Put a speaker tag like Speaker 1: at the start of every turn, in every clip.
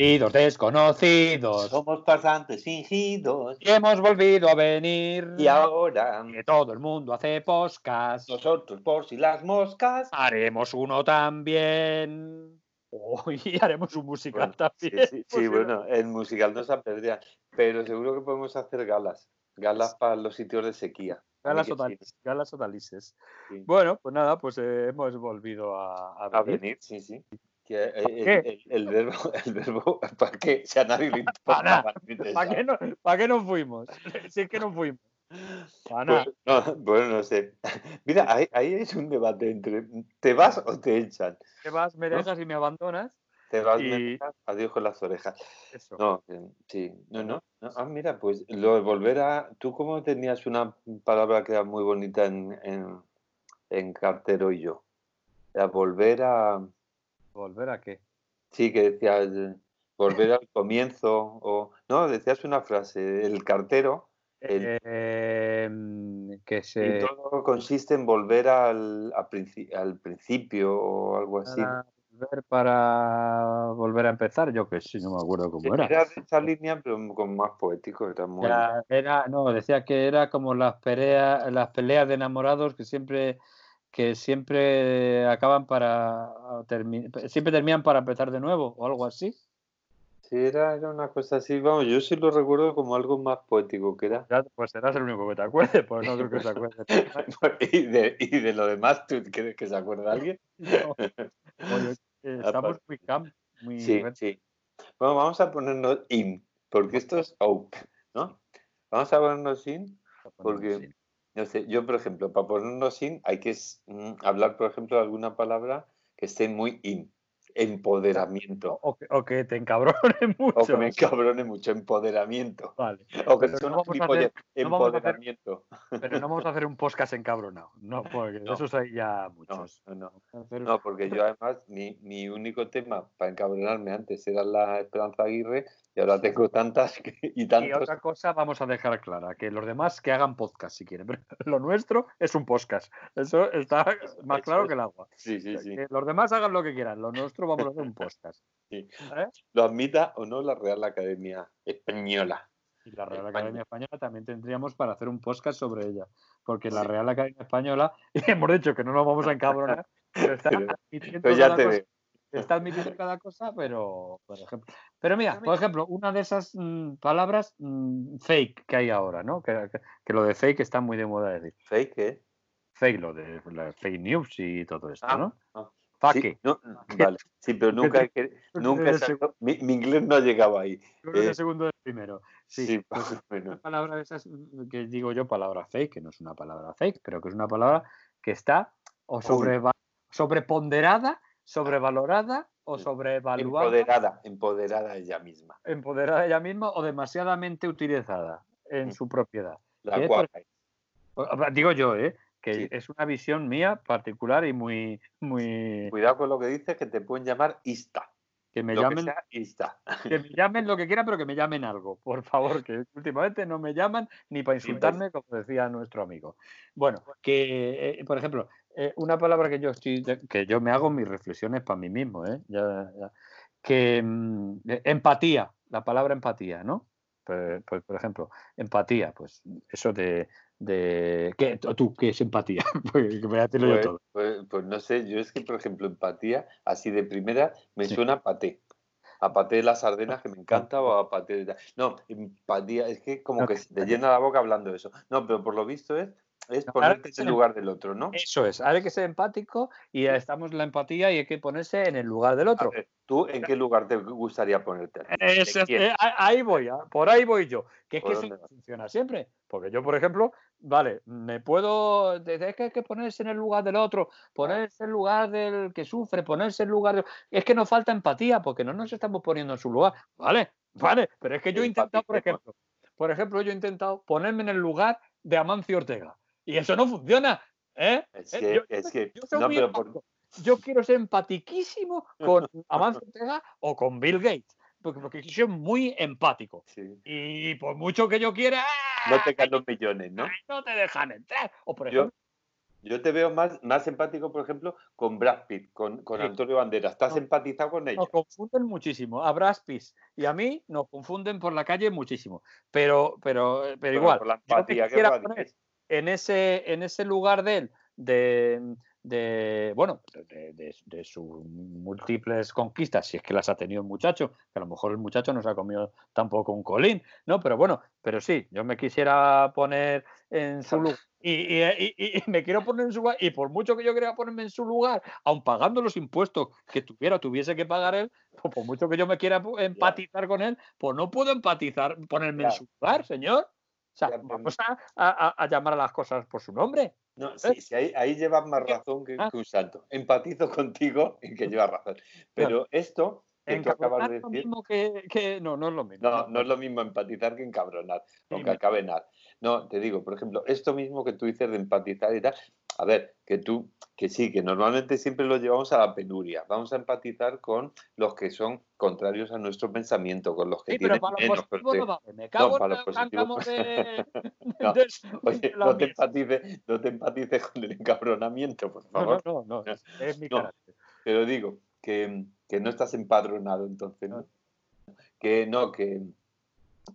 Speaker 1: Queridos desconocidos,
Speaker 2: Somos pasantes fingidos.
Speaker 1: y hemos volvido a venir.
Speaker 2: Y ahora,
Speaker 1: que todo el mundo hace podcast.
Speaker 2: nosotros por si las moscas.
Speaker 1: Haremos uno también. Oh, y haremos un musical
Speaker 2: Bueno,
Speaker 1: también.
Speaker 2: sí, sí, bueno, el musical no se apedrea, pero seguro que podemos hacer galas. Galas para los sitios de sequía.
Speaker 1: Galas totales, galas totalices.
Speaker 2: sí.
Speaker 1: Bueno, pues nada, pues eh, hemos volvido a, a
Speaker 2: A
Speaker 1: venir.
Speaker 2: venir, sí, sí. Que, eh, el, el- el verbo, el verbo, ¿para qué? Si a nadie le importa.
Speaker 1: Pa' nada.
Speaker 2: no le interesa.
Speaker 1: ¿Para qué, no, ¿Para qué nos fuimos? Si es que no fuimos. Para.
Speaker 2: Pues, no, bueno, no sé. Mira, ahí, ahí es un debate entre ¿te vas o te echan?
Speaker 1: ¿Qué vas, me
Speaker 2: ¿no?
Speaker 1: dejas y me abandonas?
Speaker 2: Te vas,
Speaker 1: Y-
Speaker 2: me dejas, adiós con las orejas.
Speaker 1: Eso.
Speaker 2: No, eh, sí, no, no, no. Ah, mira, pues lo de volver a. Tú, como tenías una palabra que era muy bonita en, en, en Cartero y yo. Era volver a.
Speaker 1: ¿Volver a qué?
Speaker 2: Sí, que decías volver al comienzo. o No, decías una frase. El cartero. El-
Speaker 1: Eh, que
Speaker 2: Y
Speaker 1: se.
Speaker 2: todo consiste en volver al, a princi- al principio o algo así.
Speaker 1: Para volver, para volver a empezar, yo que sí, no me acuerdo cómo era.
Speaker 2: Era de esa línea, pero con más poético. Era muy.
Speaker 1: Ya, era, no, decía que era como las peleas, las peleas de enamorados que siempre, que siempre acaban para termi- siempre terminan para empezar de nuevo o algo así.
Speaker 2: Sí, era, era una cosa así. Vamos, yo sí lo recuerdo como algo más poético que era.
Speaker 1: Ya, pues serás el único que te acuerdes, pues no creo que se acuerde.
Speaker 2: y, de, y de lo demás, ¿tú crees que se acuerda alguien?
Speaker 1: No. Oye, eh, estamos muy camp, muy
Speaker 2: Sí, sí. Bueno, vamos a ponernos in, porque esto es out, ¿no? Vamos a ponernos in, porque, no sé, yo, por ejemplo, para ponernos in hay que mm, hablar, por ejemplo, de alguna palabra que esté muy in. Empoderamiento.
Speaker 1: o, que, o que te encabrone mucho.
Speaker 2: O que me encabrone mucho, empoderamiento.
Speaker 1: Vale.
Speaker 2: O que
Speaker 1: Pero
Speaker 2: sea
Speaker 1: no a hacer-
Speaker 2: empoderamiento.
Speaker 1: Pero no vamos a hacer un podcast encabronado. No, porque
Speaker 2: No.
Speaker 1: esos hay ya
Speaker 2: No,
Speaker 1: muchos.
Speaker 2: no, No, porque yo además, mi, mi único tema para encabronarme antes era la Esperanza Aguirre y ahora tengo tantas que- y
Speaker 1: Y
Speaker 2: tantos.
Speaker 1: otra cosa vamos a dejar clara, que los demás que hagan podcast si quieren, pero lo nuestro es un podcast. Eso está más claro que el agua.
Speaker 2: Sí, sí, sí.
Speaker 1: Que los demás hagan lo que quieran, lo nuestro vamos a hacer un podcast.
Speaker 2: Sí.
Speaker 1: ¿Eh?
Speaker 2: Lo admita o no la Real Academia Española.
Speaker 1: Y la Real
Speaker 2: España.
Speaker 1: Academia Española también tendríamos para hacer un podcast sobre ella, porque la. Real Academia Española, y hemos dicho que no nos vamos a encabronar, pero está
Speaker 2: Pero- Pero ya
Speaker 1: cada
Speaker 2: te veo.
Speaker 1: Está admitiendo cada cosa, pero por ejemplo. Pero mira, por ejemplo, una de esas mm, palabras mm, fake que hay ahora, ¿no? Que, que- que lo de fake está muy de moda decir.
Speaker 2: Fake, ¿eh?
Speaker 1: Fake, lo de la fake news y todo esto,
Speaker 2: Ah,
Speaker 1: ¿no?
Speaker 2: ah.
Speaker 1: Fake.
Speaker 2: Sí, no, vale. Sí, pero nunca, nunca mi, mi inglés no ha llegado ahí. Eh,
Speaker 1: el segundo del primero. Sí,
Speaker 2: Sí,
Speaker 1: pues, una palabra de esas mm, que digo yo palabra fake, que no es una palabra fake, pero que es una palabra que está o sobreva- sobreponderada, sobrevalorada o sobrevaluada,
Speaker 2: Empoderada, empoderada ella misma.
Speaker 1: empoderada ella misma o demasiadamente utilizada en
Speaker 2: Mm.
Speaker 1: su propiedad.
Speaker 2: La cual,
Speaker 1: Digo yo, ¿eh? que
Speaker 2: Sí.
Speaker 1: es una visión mía particular y muy, muy
Speaker 2: cuidado con lo que dices, que te pueden llamar Ista.
Speaker 1: que me
Speaker 2: lo
Speaker 1: llamen,
Speaker 2: que sea Ista.
Speaker 1: que me llamen lo que quieran, pero que me llamen algo, por favor, que últimamente no me llaman ni para insultarme, como decía nuestro amigo. Bueno, que, eh, por ejemplo, eh, una palabra que yo estoy, que yo me hago mis reflexiones para mí mismo, ¿eh? Ya- ya. que mm, eh, empatía, la palabra empatía, ¿no? Pues, pues, por ejemplo, empatía, pues eso de, de ¿qué, tú, ¿qué es empatía? Pues,
Speaker 2: Pues,
Speaker 1: todo.
Speaker 2: pues- pues no sé, yo es que, por ejemplo, empatía, así de primera, me
Speaker 1: Sí.
Speaker 2: suena a paté. A paté de las sardenas, que me encanta, o a paté de... No, empatía, es que como
Speaker 1: No,
Speaker 2: que se te llena la boca hablando de eso. No, pero por lo visto es, es ponerte en el lugar del otro, ¿no?
Speaker 1: Eso es, hay que ser empático y estamos en la empatía y hay que ponerse en el lugar del otro.
Speaker 2: ver, ¿Tú en qué lugar te gustaría ponerte?
Speaker 1: eh, ahí- voy, ah, por ahí voy yo. Que es
Speaker 2: ¿Por
Speaker 1: que eso funciona siempre. Porque yo, por ejemplo, vale, me puedo. Es que hay que ponerse en el lugar del otro, ponerse en el lugar del que sufre, ponerse en el lugar. de- Es que nos falta empatía porque no nos estamos poniendo en su lugar. Vale, vale, pero es que yo he intentado, por ejemplo, por ejemplo, yo he intentado ponerme en el lugar de Amancio Ortega. Y eso no funciona. ¿eh?
Speaker 2: Es
Speaker 1: ¿Eh?
Speaker 2: que,
Speaker 1: Yo-
Speaker 2: es que,
Speaker 1: yo
Speaker 2: no, pero por-.
Speaker 1: Yo quiero ser empatiquísimo con Amancio Ortega o con Bill Gates, porque, porque soy muy empático.
Speaker 2: sí,
Speaker 1: Y por mucho que yo quiera,
Speaker 2: no te caen los millones, ¿no?
Speaker 1: no te dejan entrar. O por
Speaker 2: Yo-
Speaker 1: ejemplo,
Speaker 2: Yo te veo más, más empático, por ejemplo, con Brad Pitt, con, Antonio Banderas. ¿Estás empatizado con ellos?
Speaker 1: Nos confunden muchísimo. A Brad Pitt y a mí nos confunden por la calle muchísimo. Pero, pero, pero, igual. la empatía, en ese, en ese lugar de él, de, de bueno, de, sus múltiples conquistas, si es que las ha tenido el muchacho, que a lo mejor el muchacho no se ha comido tampoco un colín, ¿no? Pero bueno, pero sí, yo me quisiera poner en su lugar. Y, me quiero poner en su lugar, y por mucho que yo quiera ponerme en su lugar, aun pagando los impuestos que tuviera, tuviese que pagar él, pues por mucho que yo me quiera empatizar con él, pues no puedo empatizar, ponerme en su lugar, señor. O sea, vamos a, llamar a las cosas por su nombre.
Speaker 2: No, sí, sí ahí, llevas más razón que, ah. un santo. Empatizo contigo en que llevas razón. Pero esto
Speaker 1: que tú acabas de decir. Mismo que, no, no es lo mismo.
Speaker 2: No, no es lo mismo empatizar que encabronar, aunque acabe nada. No, te digo, por ejemplo, esto mismo que tú dices de empatizar y tal, a ver, que tú, que sí, que normalmente siempre lo llevamos a la penuria. Vamos a empatizar con los que son contrarios a nuestro pensamiento, con los que sí, tienen pero para menos. no Me cago no, en de... Oye, no, te empatices, no te empatices con el encabronamiento, por favor. No, no, no, es, mi carácter. Pero digo, que, que, no estás empadronado entonces, ¿no? Que no, que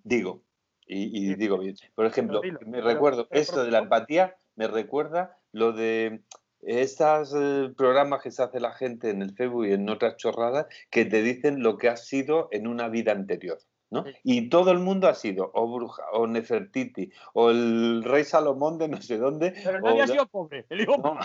Speaker 2: digo, y, digo bien. Por ejemplo, me recuerdo, esto de la empatía me recuerda lo de estos eh, programas que se hace la gente en el Facebook y en otras chorradas que te dicen lo que has sido en una vida anterior. Y todo el mundo ha sido o bruja, o Nefertiti, o el rey Salomón de no sé dónde.
Speaker 1: Pero nadie ha sido pobre, el hijo
Speaker 2: no,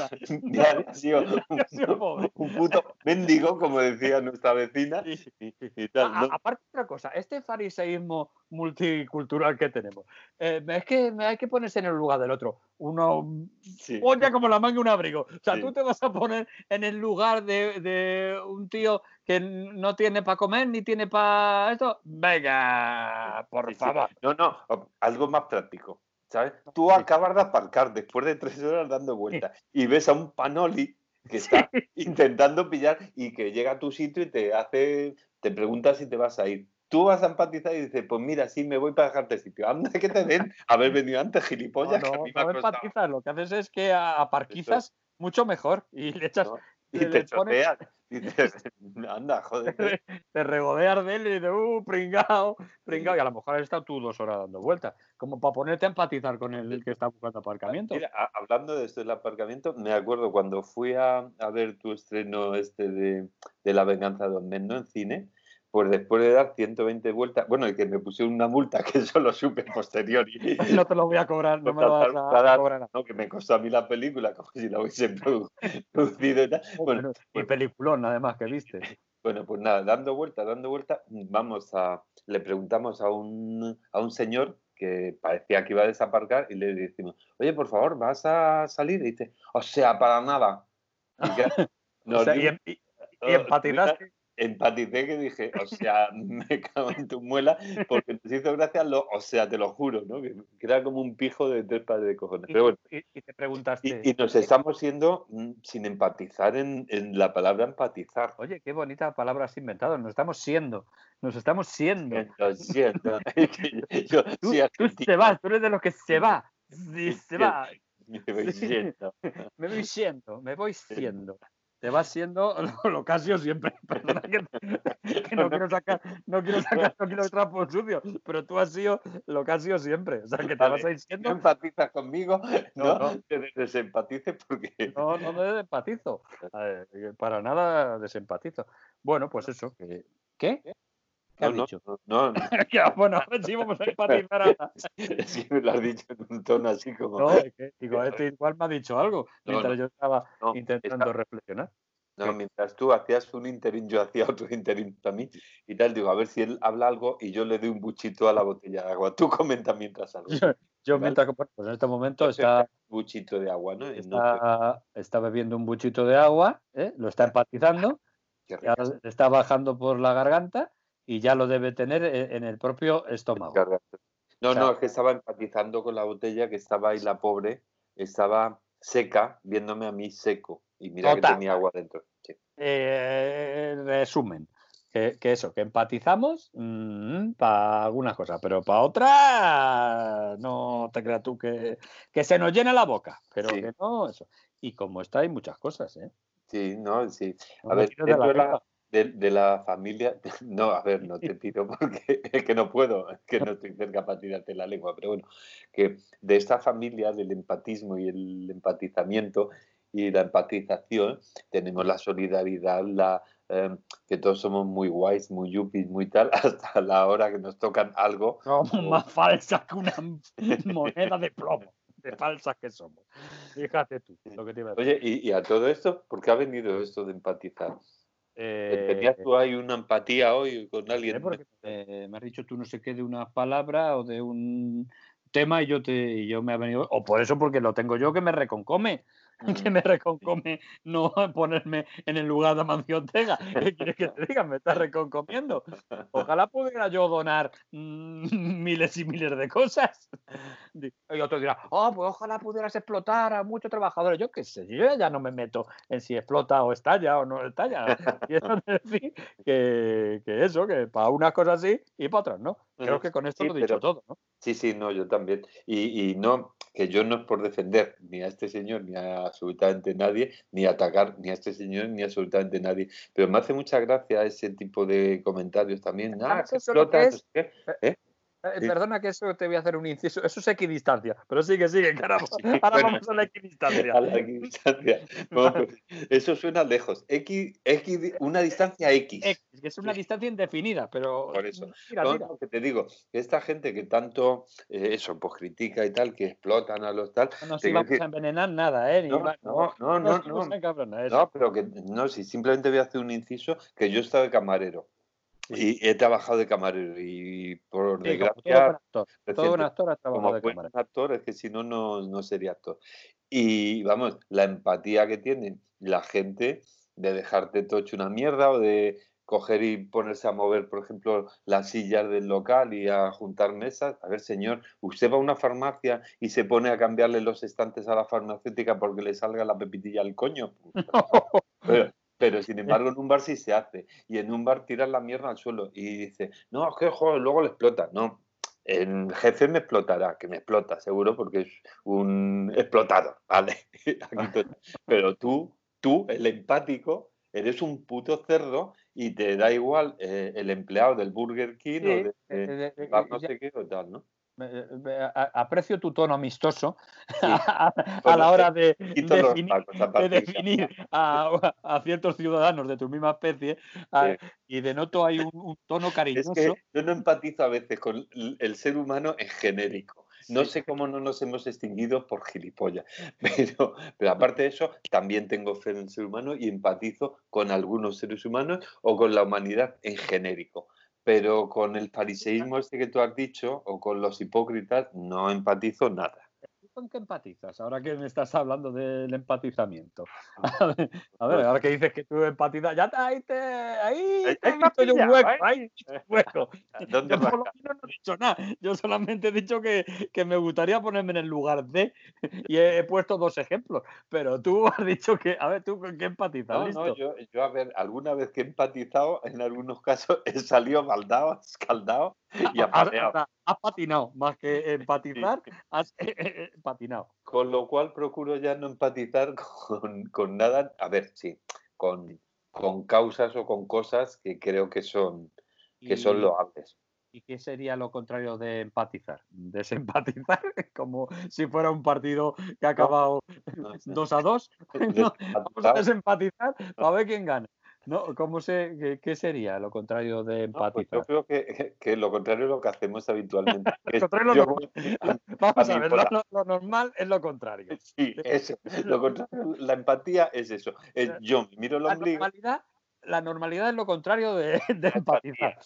Speaker 2: nadie ha sido, un, puto mendigo, como decía nuestra vecina. Y,
Speaker 1: tal, aparte otra cosa, este fariseísmo multicultural que tenemos, eh, es que hay que ponerse en el lugar del otro. Uno sí. como la manga un abrigo. O sea, tú te vas a poner en el lugar de, de un tío que no tiene para comer ni tiene para esto. Venga, por favor.
Speaker 2: No, no, algo más práctico. ¿Sabes? Tú acabas de aparcar después de tres horas dando vueltas y ves a un panoli que está intentando pillar y que llega a tu sitio y te hace, te pregunta si te vas a ir. Tú vas a empatizar y dices, pues mira, sí, me voy para dejarte sitio. Anda que te den haber venido antes, gilipollas.
Speaker 1: No, no, empatizas, lo que haces es que aparquizas mucho mejor y le echas
Speaker 2: y te. Y dices, anda, joder.
Speaker 1: Te, regodeas de él y dices, uh, pringao, pringao. Y a lo mejor has estado tú dos horas dando vueltas, como para ponerte a empatizar con el que está buscando aparcamiento.
Speaker 2: Mira, hablando de esto del aparcamiento, me acuerdo cuando fui a, a ver tu estreno este de, de La venganza de Don Mendo en cine, pues después de dar 120 vueltas, bueno, y que me pusieron una multa que eso lo supe posterior. Y,
Speaker 1: no te lo voy a cobrar, no me lo vas a, cobrar.
Speaker 2: No, que me costó a mí la película, como si la hubiese producido y tal.
Speaker 1: Bueno, y pues peliculón, además, que viste.
Speaker 2: Bueno, pues nada, dando vueltas, dando vueltas, vamos a, le preguntamos a un, a un señor que parecía que iba a desaparcar y le decimos, oye, por favor, ¿vas a salir? Y dice, o sea, para nada.
Speaker 1: Y, o sea, y, y, y empatizaste
Speaker 2: empaticé que dije, o sea, me cago en tu muela, porque te hizo gracia, lo, o sea, te lo juro, ¿no? Que, era como un pijo de tres pares de cojones. Pero bueno,
Speaker 1: y, te preguntaste.
Speaker 2: Y, nos estamos siendo mm, sin empatizar en, la palabra empatizar.
Speaker 1: Oye, qué bonita palabra has inventado. Nos estamos siendo. Nos estamos siendo.
Speaker 2: Lo siento.
Speaker 1: tú, se vas, tú eres de los que se va. se va.
Speaker 2: Me voy siendo.
Speaker 1: Me voy siendo, me voy siendo te vas siendo lo, Casio siempre. Perdona que, no quiero sacar, no quiero sacar, no quiero trapos sucios, pero tú has sido lo Casio siempre. O sea, que te vas a ir siendo.
Speaker 2: No empatizas conmigo, no, no. te desempatices porque.
Speaker 1: No, no me desempatizo. para nada desempatizo. Bueno, pues eso. ¿Qué? ¿Qué? ¿Qué has dicho?
Speaker 2: No, no.
Speaker 1: bueno, si vamos a empatizar ahora.
Speaker 2: Es que me lo has dicho en un tono así como.
Speaker 1: No, es que, digo, este igual me ha dicho algo mientras yo estaba intentando reflexionar.
Speaker 2: No, mientras tú hacías un interín, yo hacía otro interín también y tal, digo, a ver si él habla algo y yo le doy un buchito a la botella de agua. Tú comenta mientras algo.
Speaker 1: Yo, mientras, pues en este momento está...
Speaker 2: Un buchito de agua, ¿no?
Speaker 1: Está, está bebiendo un buchito de agua, ¿eh? lo está empatizando, está bajando por la garganta y ya lo debe tener e, en el propio estómago.
Speaker 2: No, no, es que estaba empatizando con la botella, que estaba ahí la pobre, estaba seca, viéndome a mí seco. Y mira que tenía agua dentro.
Speaker 1: Eh, resumen, que, eso, que empatizamos mm, para algunas cosas, pero para otras no te creas tú que, que, se nos llena la boca, pero que no, eso. Y como está, hay muchas cosas, ¿eh?
Speaker 2: Sí, no, sí. A ver, de la, de, la, familia, no, a ver, no te tiro porque es que no puedo, es que no estoy cerca para tirarte la lengua, pero bueno, que de esta familia del empatismo y el empatizamiento y la empatización, tenemos la solidaridad, la, em, que todos somos muy guays, muy yuppies, muy tal, hasta la hora que nos tocan algo.
Speaker 1: Somos más falsas que una moneda de plomo, de falsas que somos. Fíjate tú lo que te iba a
Speaker 2: decir. Oye, y, a todo esto, ¿por qué ha venido esto de empatizar? Eh, ¿Tenías tú ahí una empatía hoy con alguien?
Speaker 1: Porque me has dicho tú no sé qué de una palabra o de un tema y yo te y yo me ha venido o por eso porque lo tengo yo que me reconcome que me reconcome no ponerme en el lugar de Amancio Ortega. ¿Qué quieres que te diga? Me estás reconcomiendo. Ojalá pudiera yo donar mm, miles y miles de cosas. Y otro dirá, oh, pues ojalá pudieras explotar a muchos trabajadores. Yo qué sé, yo ya no me meto en si explota o estalla o no estalla. Quiero decir que, que eso, que para unas cosas sí y para otras no. Creo que con esto lo he dicho todo, ¿no?
Speaker 2: Sí, sí, no, yo también. Y, y no, que yo no es por defender ni a este señor ni a absolutamente nadie, ni atacar ni a este señor ni a absolutamente nadie. Pero me hace mucha gracia ese tipo de comentarios también. Ah,
Speaker 1: ¿Eh? Eh, perdona que eso te voy a hacer un inciso. Eso es equidistancia. Pero sigue, sigue, caramba. Ahora vamos a la equidistancia.
Speaker 2: A la equidistancia. eso suena lejos. X, X, una distancia X.
Speaker 1: X, que es una distancia indefinida, pero.
Speaker 2: Por eso. Lo que te digo, esta gente que tanto eh, eso, pues critica y tal, que explotan a los tal.
Speaker 1: No nos vamos a envenenar nada, ¿eh?
Speaker 2: no, no, no, no, no, no, pero que no, si simplemente voy a hacer un inciso, que yo estaba de camarero. Y he trabajado de camarero y por desgracia...
Speaker 1: Todo un actor, ha trabajado
Speaker 2: de camarero. actor, es que si no, no sería actor. Y vamos, la empatía que tiene la gente de dejarte tocho una mierda o de coger y ponerse a mover, por ejemplo, las sillas del local y a juntar mesas. A ver, señor, usted va a una farmacia y se pone a cambiarle los estantes a la farmacéutica porque le salga la pepitilla al coño. Pero, pero sin embargo, en un bar sí se hace. Y en un bar tiras la mierda al suelo y dice, no, es que joder, luego le explota. No, el jefe me explotará, que me explota, seguro, porque es un explotado, ¿vale? pero tú, tú, el empático, eres un puto cerdo y te da igual eh, el empleado del Burger King o de, eh, eh, no sé qué o tal, ¿no?
Speaker 1: Aprecio tu tono amistoso a, la hora de, definir, a, ciertos ciudadanos de tu misma especie y de noto hay un, tono cariñoso. Es que
Speaker 2: yo no empatizo a veces con el ser humano en genérico. No sé cómo no nos hemos extinguido por gilipollas, pero, pero aparte de eso, también tengo fe en el ser humano y empatizo con algunos seres humanos o con la humanidad en genérico pero con el fariseísmo este que tú has dicho o con los hipócritas no empatizo nada.
Speaker 1: ¿Con qué empatizas? Ahora que me estás hablando del empatizamiento. Ah. A ver, ahora que dices que tú empatizas, ya ahí te, ahí te he visto yo un hueco, ahí un hueco. ¿Dónde yo por lo menos no he dicho nada. Yo solamente he dicho que, que, me gustaría ponerme en el lugar de y he, puesto dos ejemplos. Pero tú has dicho que, a ver, tú con qué empatizas.
Speaker 2: No, no, yo, yo, a ver, alguna vez que he empatizado, en algunos casos he salido baldado, escaldado y
Speaker 1: has, patinado, más que empatizar, has eh, eh, eh, patinado.
Speaker 2: Con lo cual procuro ya no empatizar con, nada, a ver, sí, con, con, causas o con cosas que creo que son, que son loables.
Speaker 1: ¿Y qué sería lo contrario de empatizar? Desempatizar, como si fuera un partido que ha acabado 2 a 2. vamos a desempatizar para ver quién gana. No, ¿cómo se, qué, sería lo contrario de pues empatizar?
Speaker 2: yo creo que, que, lo contrario es lo que hacemos habitualmente.
Speaker 1: Vamos a, ver, lo, normal es lo contrario.
Speaker 2: Sí, eso. Lo contrario, la empatía es eso. yo miro el ombligo.
Speaker 1: La normalidad, la normalidad es lo contrario de, de empatizar.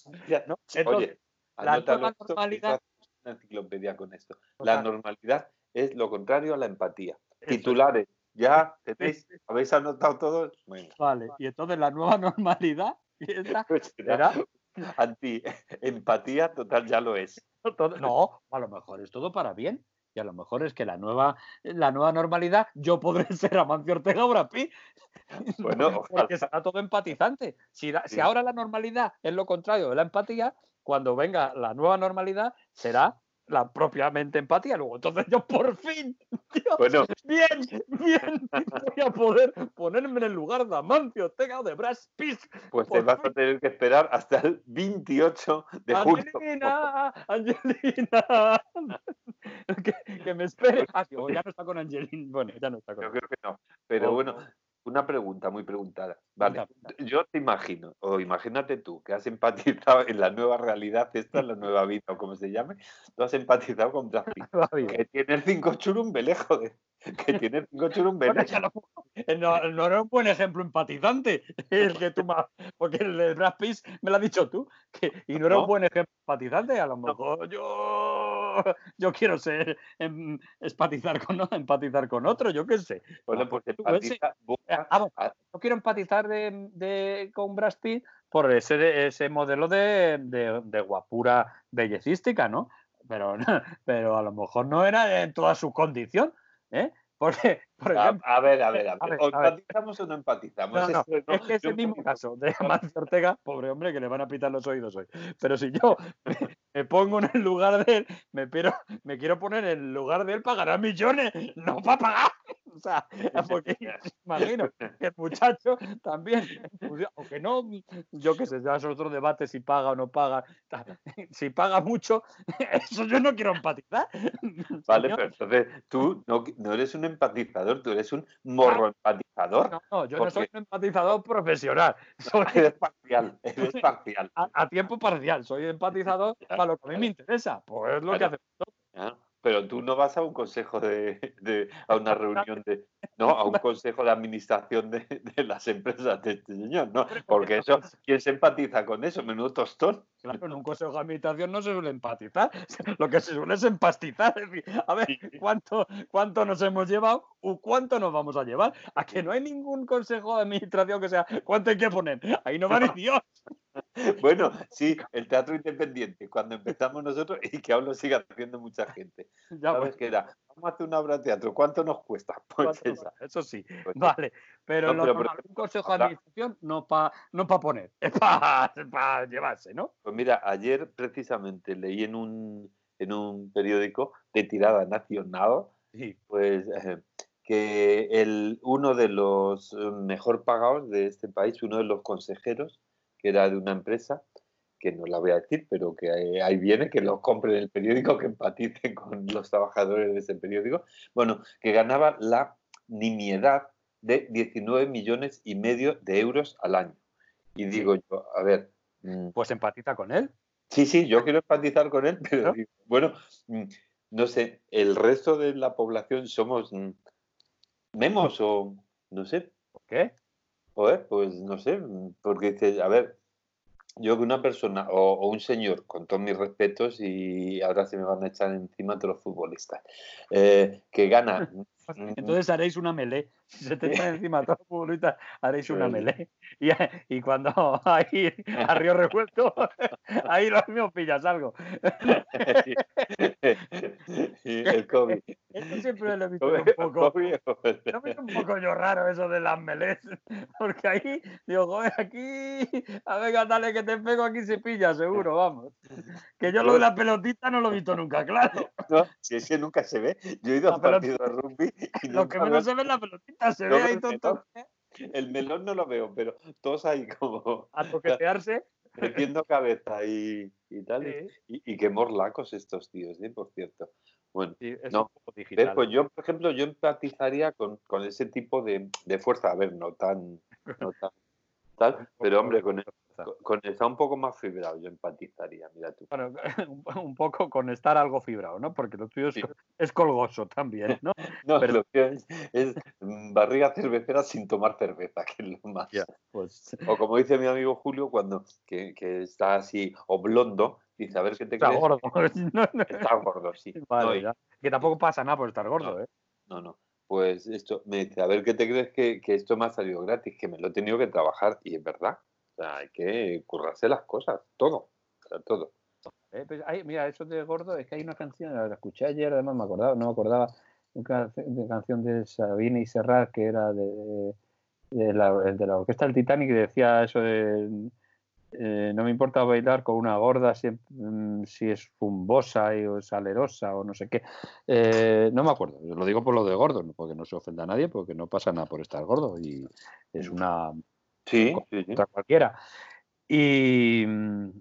Speaker 2: ¿no? Entonces, Oye, la normalidad. Una enciclopedia con esto. La normalidad es lo contrario a la empatía. Titulares ¿Ya? ¿Tenéis? ¿Habéis anotado todos?
Speaker 1: Vale, y entonces la nueva normalidad
Speaker 2: pues era anti-empatía total, ya lo es.
Speaker 1: No, a lo mejor es todo para bien. Y a lo mejor es que la nueva, la nueva normalidad, yo podré ser Amancio Ortega o Bueno, porque será todo empatizante. Si, si ahora la normalidad es lo contrario de la empatía, cuando venga la nueva normalidad será la propiamente empatía. Luego, entonces yo por fin, bueno. bien, bien, voy a poder ponerme en el lugar de Amancio Ortega o de Brad Pitt.
Speaker 2: Pues te vas a tener que esperar hasta el 28 de julio.
Speaker 1: Angelina, Angelina. que, me espere. Ah, ya no está con Angelina. Bueno, ya no está con
Speaker 2: Yo creo que no. Pero bueno, una pregunta muy preguntada. Vale, yo te imagino, o imagínate tú, que has empatizado en la nueva realidad, esta es la nueva vida, o como se llame, tú has empatizado con Brad que tiene el 5 churumbele, joder, que tiene el 5 churumbele.
Speaker 1: no, no era un buen ejemplo empatizante, el que tú más, porque el de Brad Pitt me lo has dicho tú, que, y no era un buen ejemplo empatizante, a lo mejor yo, yo quiero ser, em, empatizar, con, empatizar con otro, yo qué sé.
Speaker 2: Bueno, pues empatiza,
Speaker 1: Ah, no quiero empatizar de, con Brad Pitt por ese, ese modelo de, guapura bellecística, ¿no? Pero, pero a lo mejor no era en toda su condición, ¿eh? Porque, por ejemplo,
Speaker 2: a, ver, a ver, a ver. ¿O empatizamos o no empatizamos?
Speaker 1: es que es el mismo caso de Amancio Ortega, pobre hombre, que le van a pitar los oídos hoy. Pero si yo me, pongo en el lugar de él, me, me quiero poner en el lugar de él para ganar millones, no para pagar. O sea, porque imagino que el muchacho también, aunque no, yo qué sé, ya es otro debate si paga o no paga. Si paga mucho, eso yo no quiero empatizar.
Speaker 2: Vale, pero entonces tú no, no, eres un empatizador, tú eres un morro empatizador.
Speaker 1: No, no, yo no soy un empatizador profesional.
Speaker 2: Soy... Eres parcial, eres parcial.
Speaker 1: A, tiempo parcial, soy empatizador para lo que a mí me interesa. Pues es lo que hacemos
Speaker 2: pero tú no vas a un consejo de, a una reunión de, no, a un consejo de administración de, las empresas de este señor, ¿no? Porque eso, ¿quién se empatiza con eso? Menudo tostón.
Speaker 1: Claro, en un consejo de administración no se suele empatizar, lo que se suele es empastizar. Es decir, a ver, ¿cuánto, ¿cuánto nos hemos llevado o cuánto nos vamos a llevar? A que no hay ningún consejo de administración que sea, ¿cuánto hay que poner? Ahí no va ni Dios.
Speaker 2: Bueno, sí, el teatro independiente, cuando empezamos nosotros y que aún lo sigue haciendo mucha gente. Ya ¿Sabes pues. qué era? Vamos a hacer una obra de teatro, ¿cuánto nos cuesta?
Speaker 1: Pues eso sí, pues vale. Pero, un consejo de administración no para no pa poner, es para llevarse, ¿no?
Speaker 2: Pues mira, ayer precisamente leí en un, en un periódico de tirada nacional, pues eh, que el, uno de los mejor pagados de este país, uno de los consejeros, que era de una empresa, que no la voy a decir, pero que ahí viene, que lo compren el periódico, que empaticen con los trabajadores de ese periódico, bueno, que ganaba la nimiedad de 19 millones y medio de euros al año. Y digo yo, a ver...
Speaker 1: Mm, pues empatiza con él.
Speaker 2: Sí, sí, yo quiero empatizar con él, pero bueno, mm, no sé, el resto de la población somos mm, memos o no sé.
Speaker 1: ¿Por qué?
Speaker 2: Joder, pues no sé, porque dice, a ver, yo que una persona o, un señor, con todos mis respetos, y ahora se me van a echar encima todos los futbolistas, eh, que gana.
Speaker 1: Entonces haréis una melé. Si se te echan encima todos los futbolistas, haréis una melé. Y, y, cuando ahí a Río Revuelto, ahí lo mismo pillas algo.
Speaker 2: el COVID.
Speaker 1: Eso siempre lo he visto un poco. Lo he visto un poco yo raro eso de las melés. Porque ahí, digo, joder, aquí, a ver, dale que te pego aquí se pilla, seguro, vamos. Que yo lo de la pelotita no lo he visto nunca, claro.
Speaker 2: No, si es que nunca se ve. Yo he ido a partidos de rugby
Speaker 1: y Lo que menos se ve es la pelotita, se ve ahí todo.
Speaker 2: El melón no lo veo, pero todos ahí como.
Speaker 1: A toquetearse.
Speaker 2: Metiendo cabeza y, tal. Y, qué morlacos estos tíos, ¿eh? por cierto. Bueno, no. Pues yo, por ejemplo, yo empatizaría con, con ese tipo de, de, fuerza. A ver, no tan, no tan tal, pero hombre, con, el, con estar un poco más fibrado, yo empatizaría, mira tú.
Speaker 1: Bueno, un poco con estar algo fibrado, ¿no? Porque lo tuyo es, colgoso también, ¿no?
Speaker 2: no, pero... lo que es, barriga cervecera sin tomar cerveza, que es lo más. Pues... O como dice mi amigo Julio, cuando que, que está así, o blondo, dice, a ver qué te
Speaker 1: está Gordo.
Speaker 2: está gordo, sí.
Speaker 1: Vale, Que tampoco pasa nada por estar gordo, ¿eh?
Speaker 2: No, no pues esto me dice, a ver qué te crees que, que, esto me ha salido gratis, que me lo he tenido que trabajar y es verdad. O sea, hay que currarse las cosas, todo, todo.
Speaker 1: ¿eh? Pues mira, eso de gordo, es que hay una canción, la escuché ayer, además me acordaba, no me acordaba, una canción de Sabine y Serrat que era de, de, la, de la orquesta del Titanic que decía eso de eh, no me importa bailar con una gorda si, mm, si es fumbosa o salerosa o no sé qué. Eh, no me acuerdo, lo digo por lo de gordo, porque no se ofenda a nadie, porque no pasa nada por estar gordo y es una...
Speaker 2: Sí,
Speaker 1: cualquiera. Y,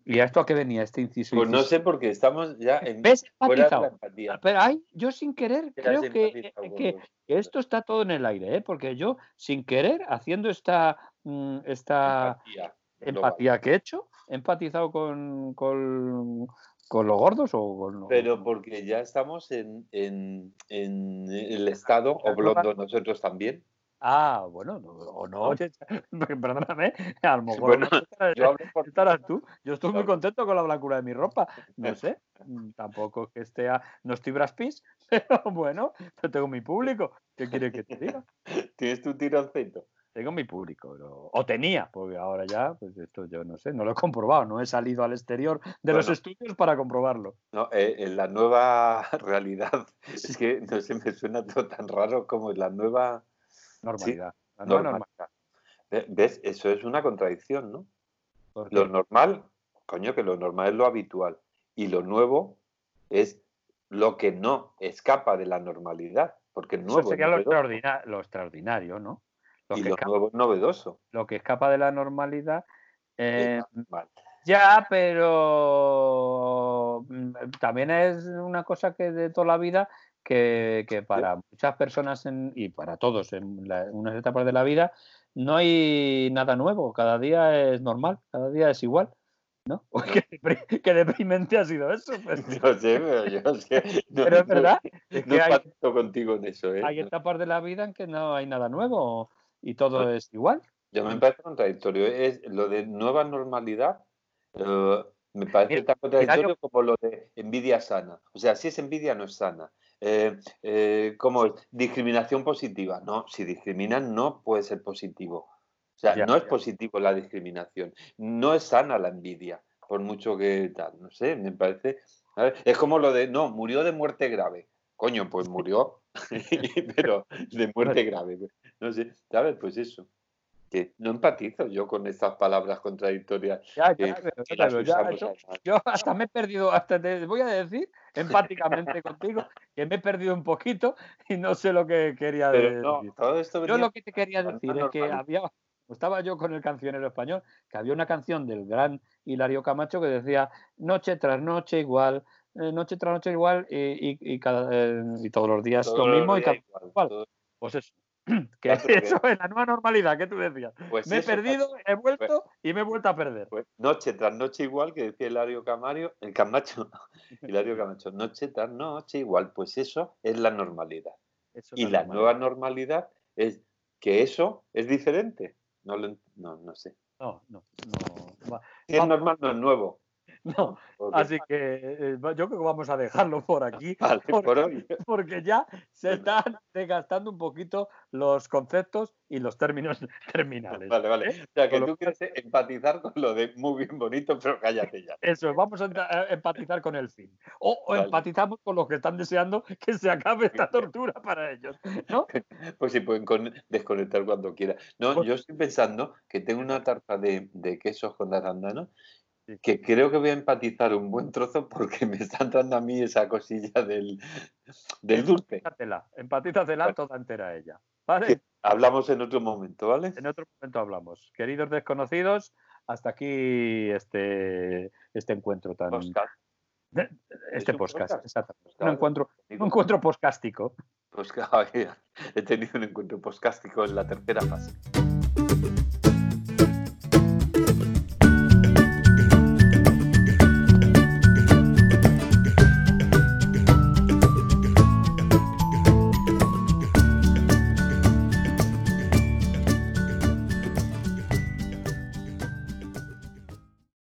Speaker 1: y, a esto a qué venía este inciso?
Speaker 2: Pues no sé, porque estamos ya
Speaker 1: en ¿Ves? fuera de la empatía. Pero hay, yo sin querer creo que, que, esto está todo en el aire, ¿eh? porque yo sin querer haciendo esta, mm, esta empatía, que he hecho, he empatizado con, con, con los gordos o con
Speaker 2: Pero porque ya estamos en, en, en el estado oblongo nosotros también.
Speaker 1: Ah, bueno, o no, perdóname, a lo mejor yo estarás tú. Yo estoy muy contento con la blancura de mi ropa. No sé, mm, tampoco que esté a, no estoy braspis, pero bueno, yo tengo mi público. ¿Qué quiere que te diga?
Speaker 2: Tienes tu tironcito.
Speaker 1: Tengo mi público, o tenía, porque ahora ya, pues esto yo no sé, no lo he comprobado, no he salido al exterior de los estudios para comprobarlo.
Speaker 2: No, eh, en la nueva realidad, es que no sé, me suena todo tan raro como en la nueva
Speaker 1: Normalidad.
Speaker 2: ¿Ves? Eso es una contradicción, ¿no? Lo normal, coño, que lo normal es lo habitual. Y lo nuevo es lo que no escapa de la normalidad. Porque el nuevo Eso
Speaker 1: sería lo, extraordinario, ¿no?
Speaker 2: Lo y que lo nuevo es novedoso.
Speaker 1: Lo que escapa de la normalidad. Eh, ya, pero mm, también es una cosa que de toda la vida que, para muchas personas y para todos en, unas etapas de la vida no hay nada nuevo, cada día es normal, cada día es igual. ¿No? qué, deprimente ha sido eso.
Speaker 2: Pues. Yo sé, pero yo sé.
Speaker 1: pero es verdad.
Speaker 2: Es que hay, contigo en eso. ¿eh?
Speaker 1: Hay etapas de la vida en que no hay nada nuevo y todo es igual.
Speaker 2: Yo me parece contradictorio. Es lo de nueva normalidad. Eh, me parece tan contradictorio como lo de envidia sana. O sea, si es envidia, no es sana. Eh, eh, como discriminación positiva. No, si discriminan no puede ser positivo. O sea, no es positivo la discriminación. No es sana la envidia, por mucho que tal. No sé, me parece. Es como lo de, no, murió de muerte grave. Coño, pues murió, pero de muerte grave. No sé, ¿sabes? Pues eso no empatizo yo con estas palabras contradictorias.
Speaker 1: Ya, yo, hasta me he perdido, hasta te voy a decir empáticamente contigo, que me he perdido un poquito y no sé lo que quería decir. yo lo que te quería decir es que había, estaba yo con el cancionero español, que había una canción del gran Hilario Camacho que decía noche tras noche igual, eh, noche tras noche igual y, cada, eh, y todos los días lo mismo y cada igual. Pues eso, que eso es la nueva normalidad que tú decías. Pues me he perdido, he pues vuelto y me he vuelto a perder.
Speaker 2: Pues noche tras noche igual, que decía Hilario Camario, el Camacho, Hilario Camacho, noche tras noche igual, pues eso es la normalidad. y la, nueva normalidad es que eso es diferente. No, lo, no, no sé.
Speaker 1: No, no, no.
Speaker 2: es normal, no es nuevo.
Speaker 1: No, así que eh, yo creo que vamos a dejarlo por aquí. porque, ya se están desgastando un poquito los conceptos y los términos terminales.
Speaker 2: Vale, vale. ¿eh? O sea, que tú quieres empatizar con lo de muy bien bonito, pero cállate ya.
Speaker 1: Eso, vamos a empatizar con el fin. O, empatizamos con los que están deseando que se acabe esta tortura para ellos. ¿no?
Speaker 2: Pues sí, pueden desconectar cuando quieran. No, pues yo estoy pensando que tengo una tarta de, de quesos con arándanos que creo que voy a empatizar un buen trozo porque me está entrando a mí esa cosilla del, del dulce.
Speaker 1: Empatízatela, toda entera ella.
Speaker 2: Hablamos en otro momento, ¿vale?
Speaker 1: En otro momento hablamos. Queridos desconocidos, hasta aquí este, este encuentro tan. Este podcast, exacto. Un encuentro, un encuentro poscástico.
Speaker 2: He tenido un encuentro poscástico en la tercera fase.